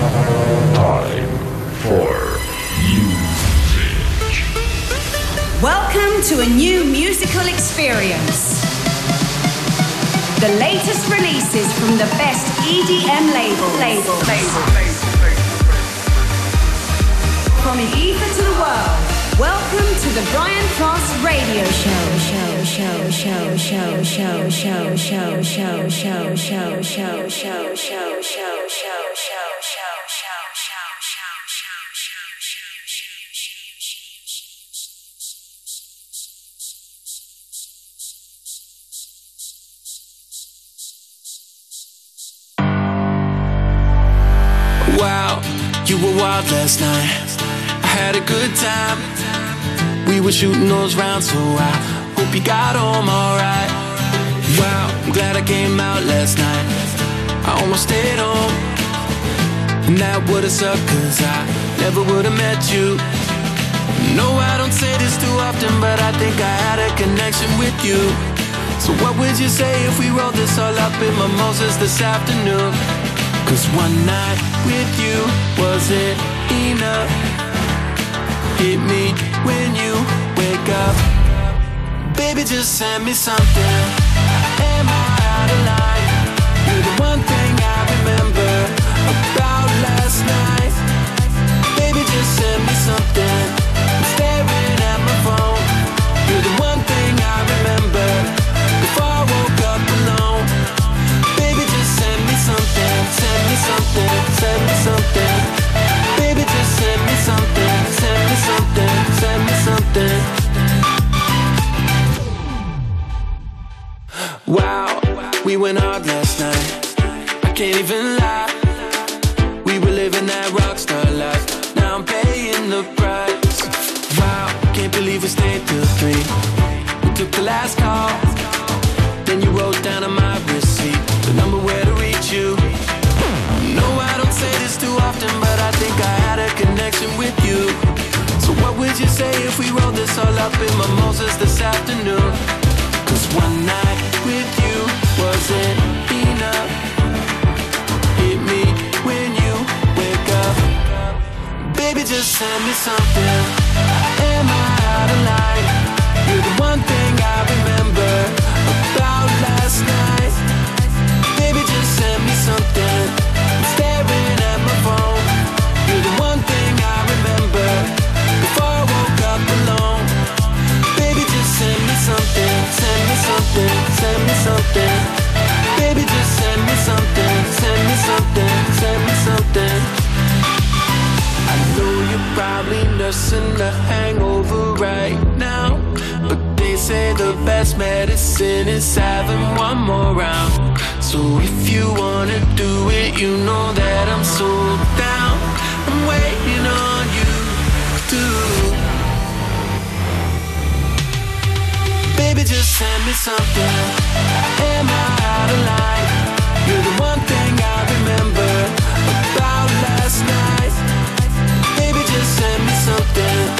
Time for music. Welcome to a new musical experience. The latest releases from the best EDM labels. Label. Label. From the ether to the world. Welcome to the Brian Cross Radio. Show, show, show, show, show, show, show, show, show, show, show, show, show, show, last night. I had a good time. We were shooting those rounds, so I hope you got home alright. Wow, I'm glad I came out last night. I almost stayed home. And that would've sucked, cause I never would've met you. No, I don't say this too often, but I think I had a connection with you. So, what would you say if we rolled this all up in mimosas this afternoon? Cause one night with you wasn't enough. Hit me when you wake up. Baby, just send me something. Am I out of line? You're the one thing I remember about last night. Baby, just send me something. Went hard last night. I can't even lie. We were living that rockstar life. Now I'm paying the price. Wow, can't believe we stayed till three. We took the last call. Then you wrote down on my receipt the number where to reach you. No, I don't say this too often, but I think I had a connection with you. So what would you say if we rolled this all up in mimosas this afternoon? Cause one night with you send me something. Am I out of line? You're the one thing I remember about last night. Baby, just send me something. Staring at my phone. You're the one thing I remember before I woke up alone. Baby, just send me something. Send me something. Send me something. Something. Send me something. Send me something. I know you're probably nursing a hangover right now. But they say the best medicine is having one more round. So if you wanna do it, you know that I'm so down. I'm waiting on you to. Baby, just send me something. Am I out of line? Something.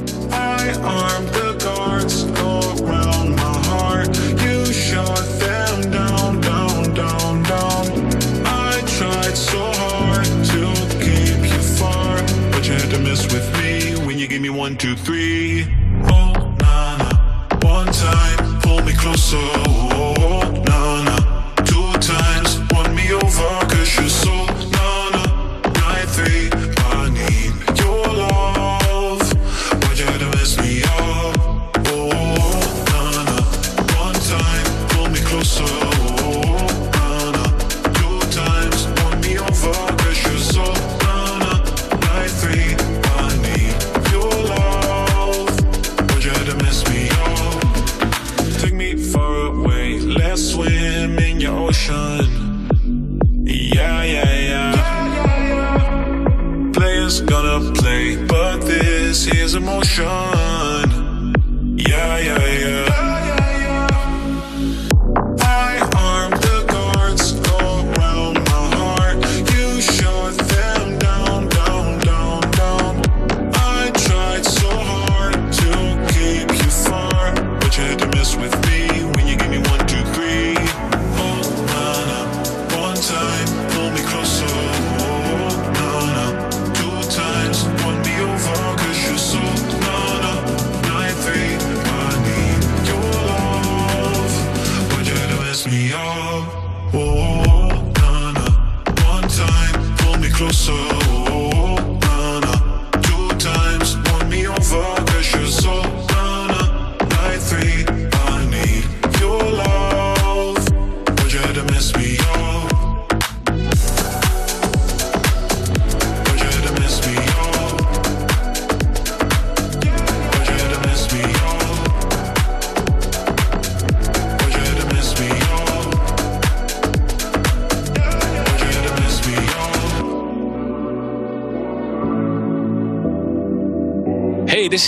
me off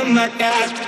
Oh my god.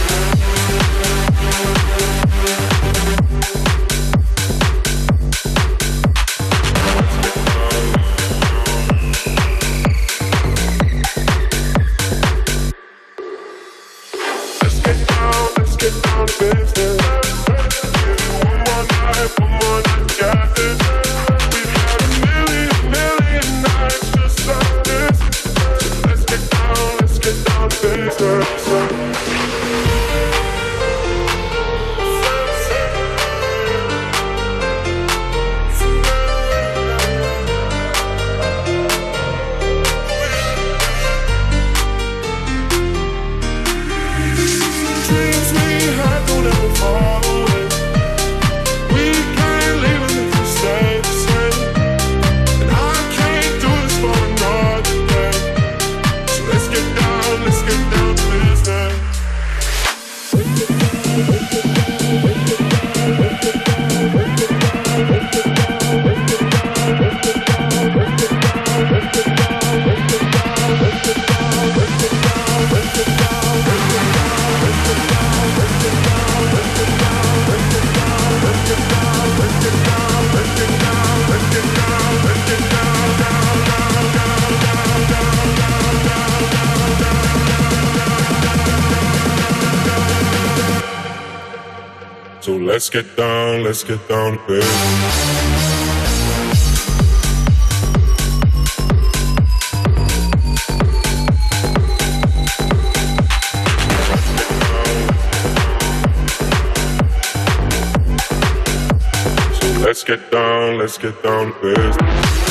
Get down, let's get down. So let's get down, let's get down to business.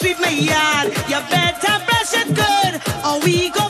sweep my yard. You better brush it good, or we go.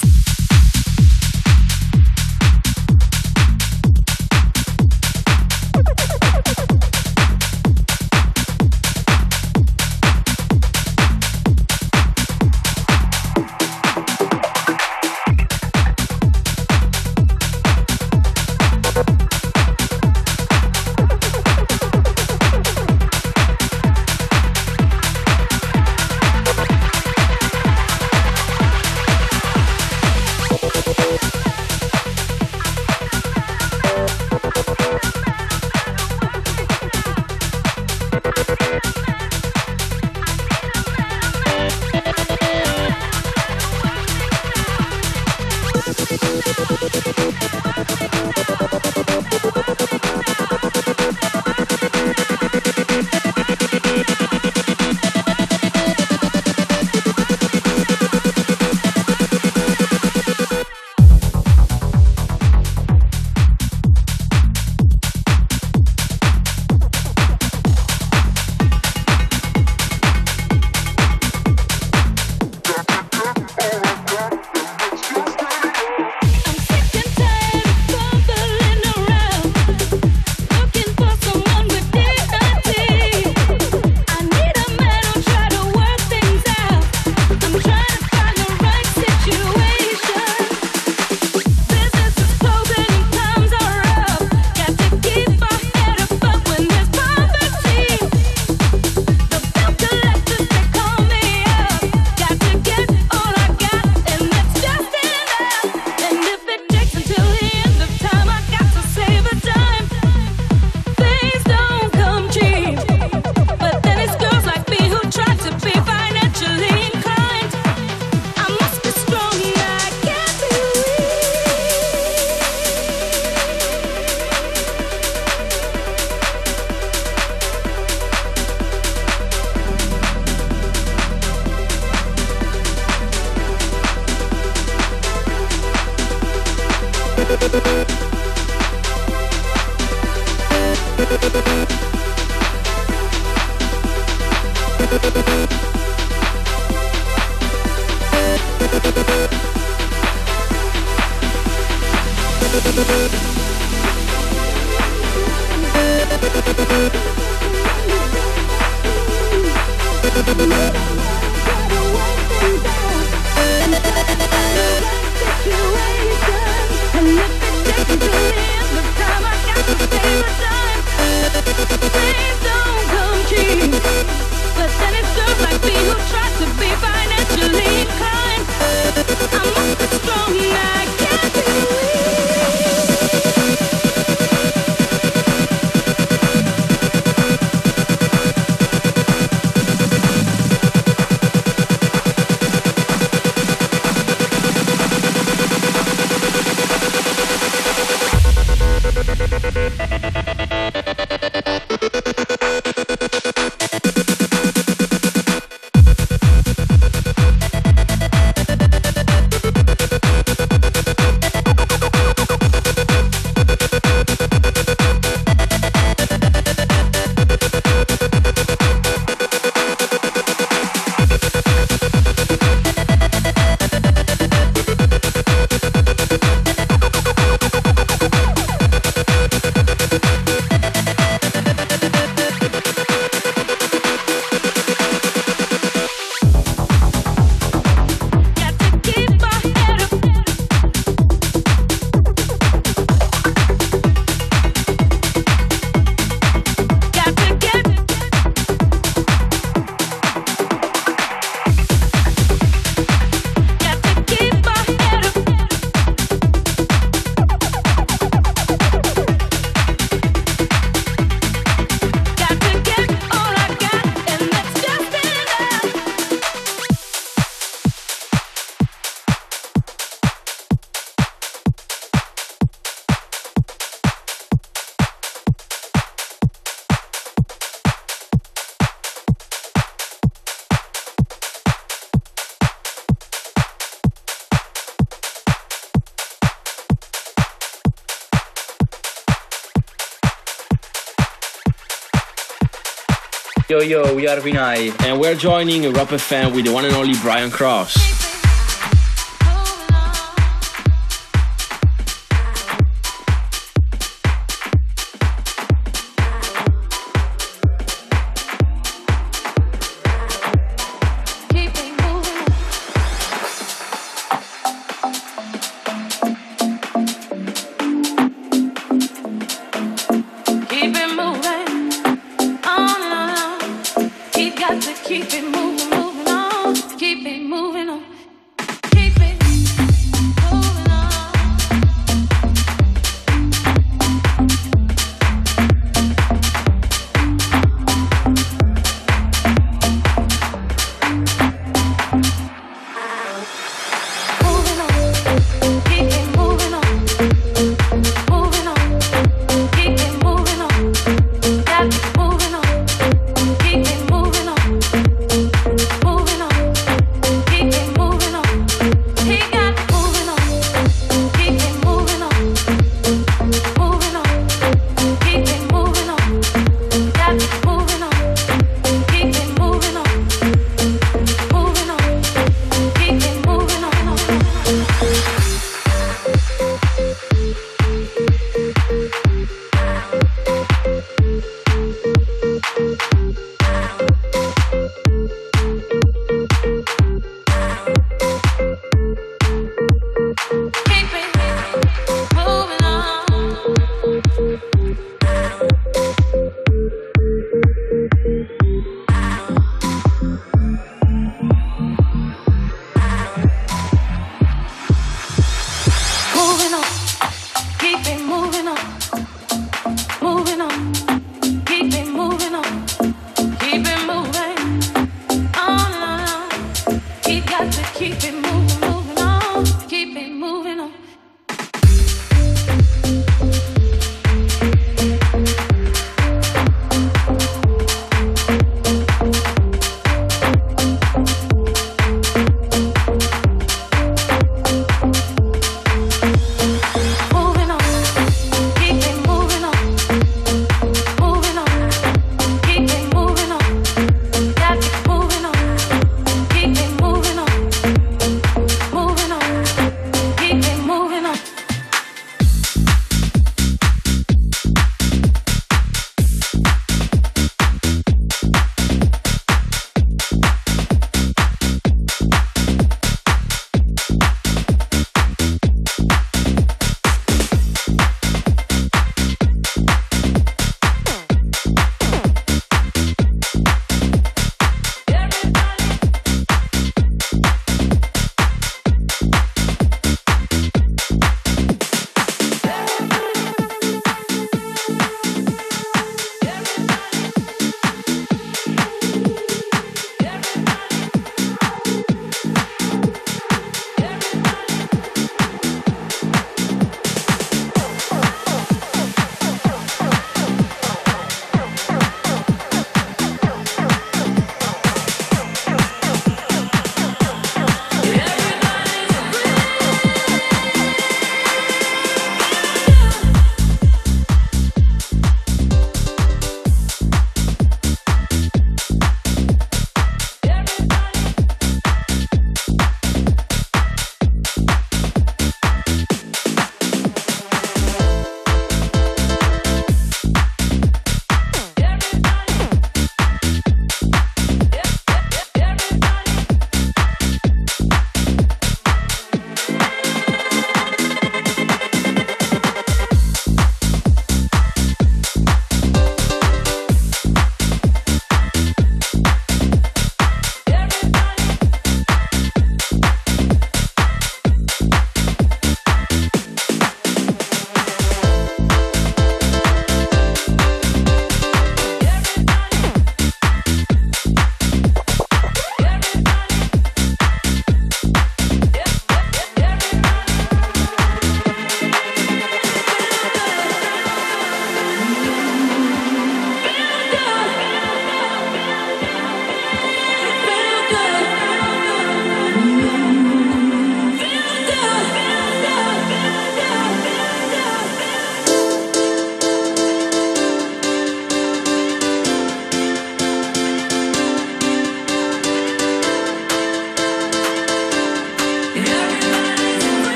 Yo, we are VINAI. And we're joining Europa FM with the one and only Brian Cross.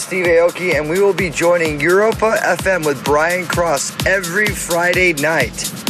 Is Steve Aoki, and we will be joining Europa FM with Brian Cross every Friday night.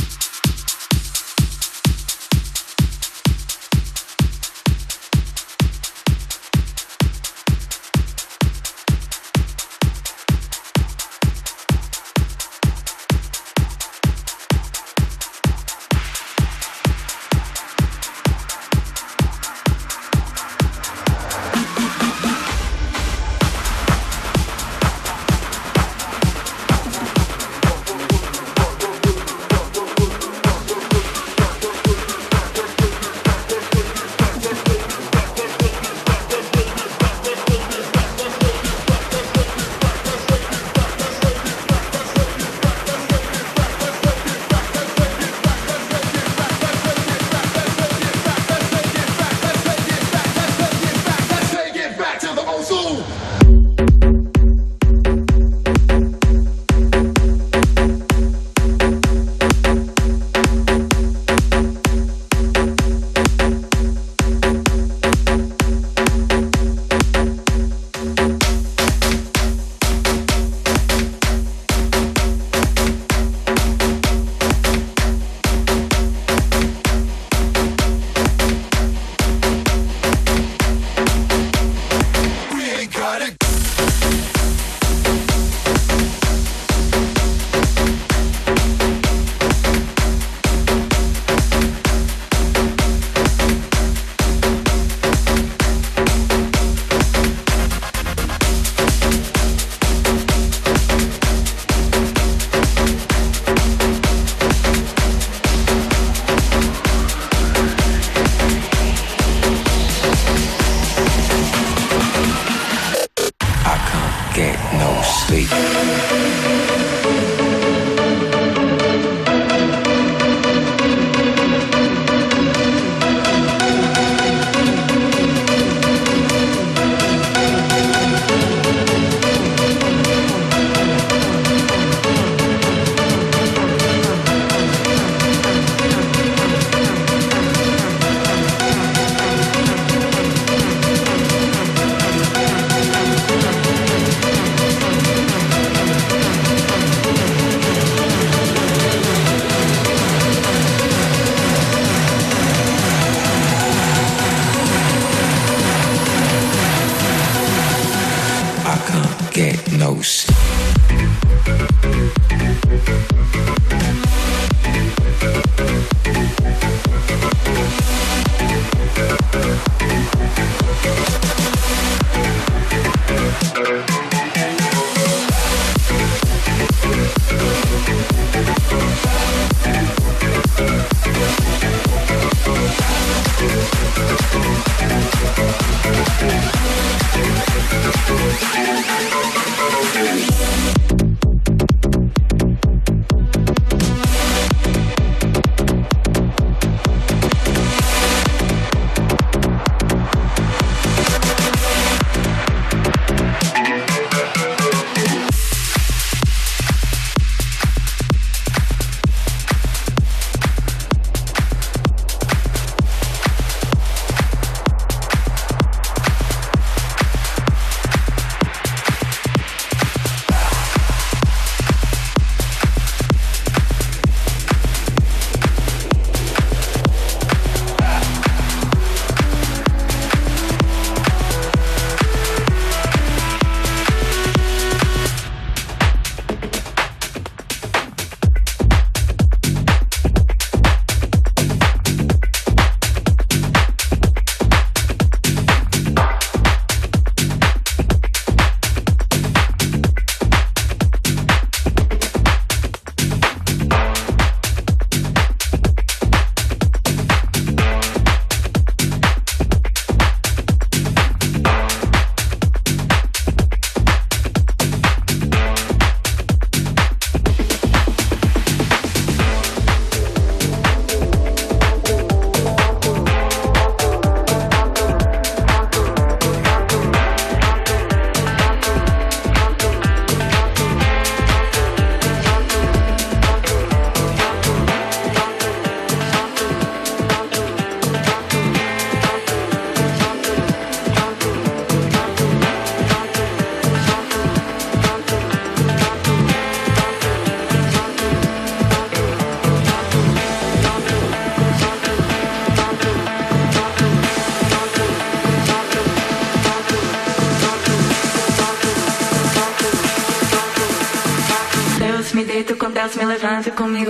conmigo.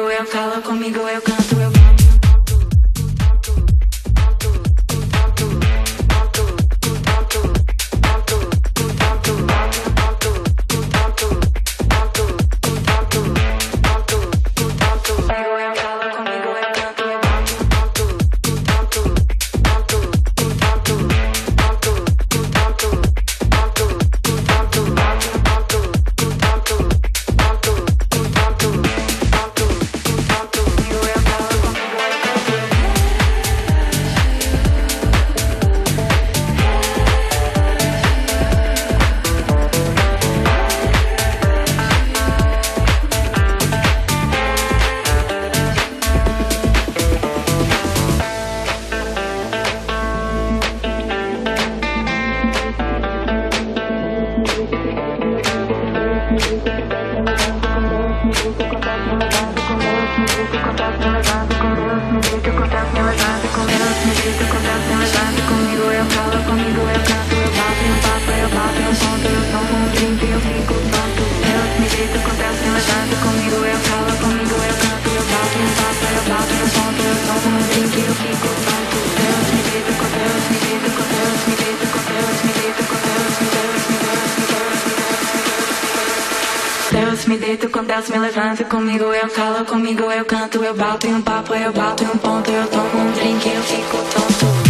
Eu bato em um papo, eu bato em um ponto, eu tomo um drink, eu fico tonto.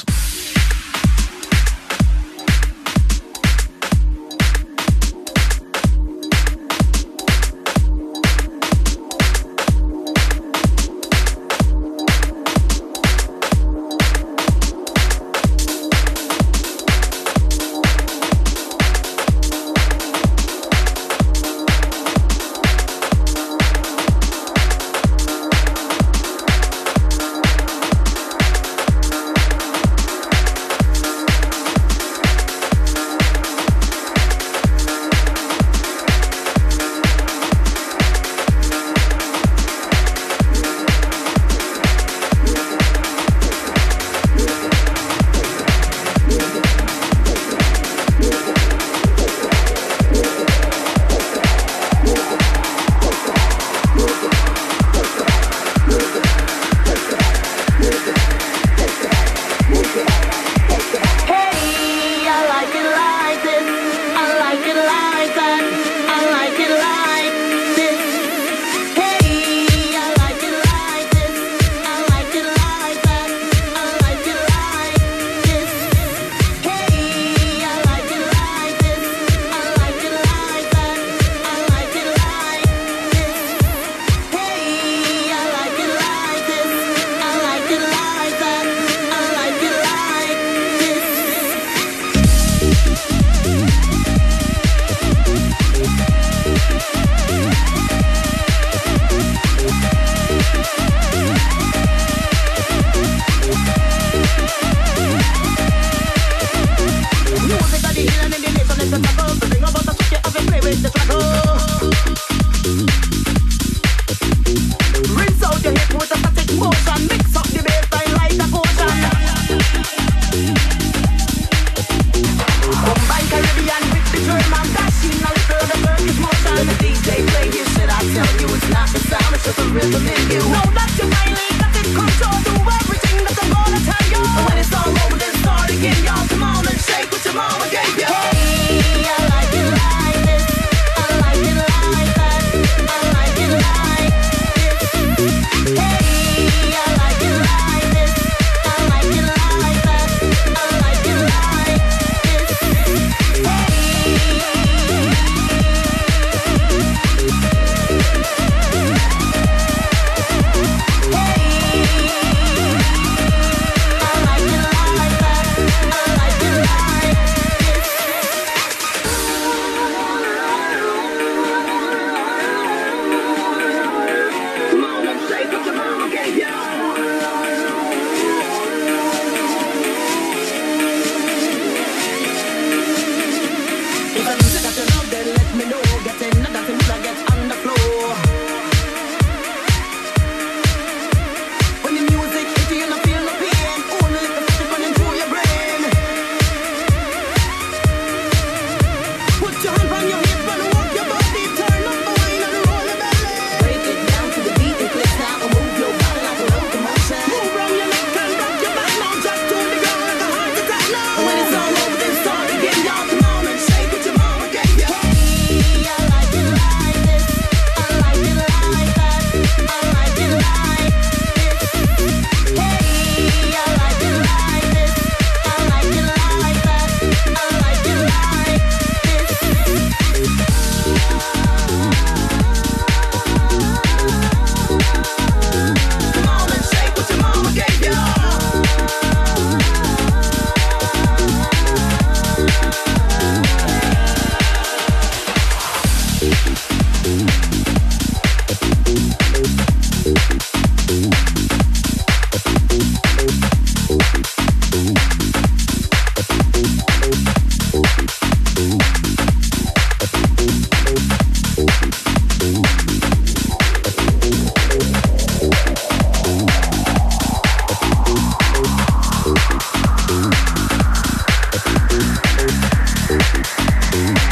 Boom.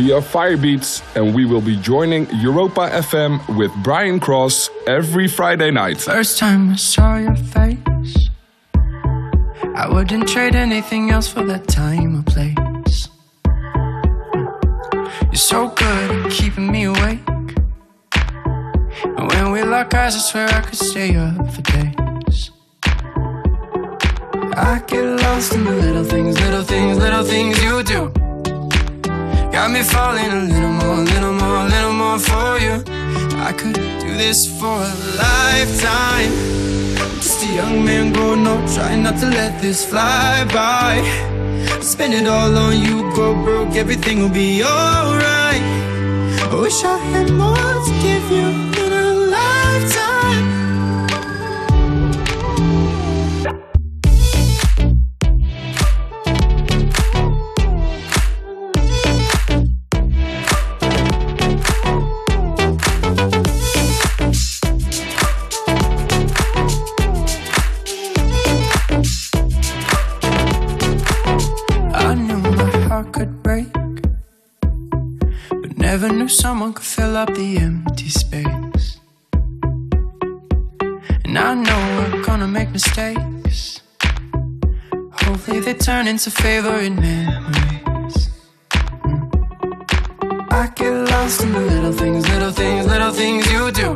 We are Firebeatz, and we will be joining Europa FM with Brian Cross every Friday night. First time I saw your face, I wouldn't trade anything else for that time or place. You're so good at keeping me awake. And when we lock eyes, I swear I could stay up this fly by. Spend it all on you, go broke, everything will be alright. I wish I had more to give you in a lifetime. Someone could fill up the empty space. And I know we're gonna make mistakes. Hopefully, they turn into favorite memories. I get lost in the little things, little things, little things you do.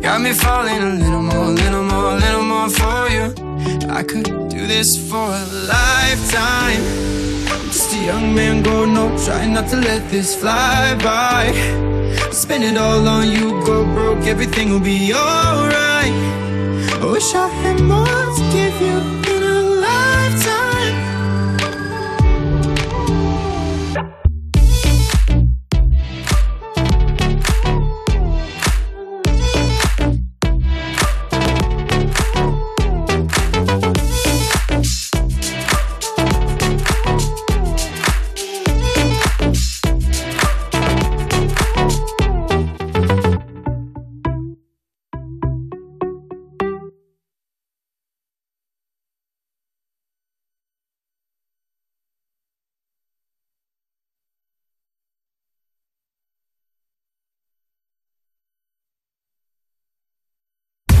Got me falling a little more, little more, little more for you. I could do this for a lifetime. Just a young man growing up, trying not to let this fly by. Spend it all on you, go broke, everything will be alright. I wish I had more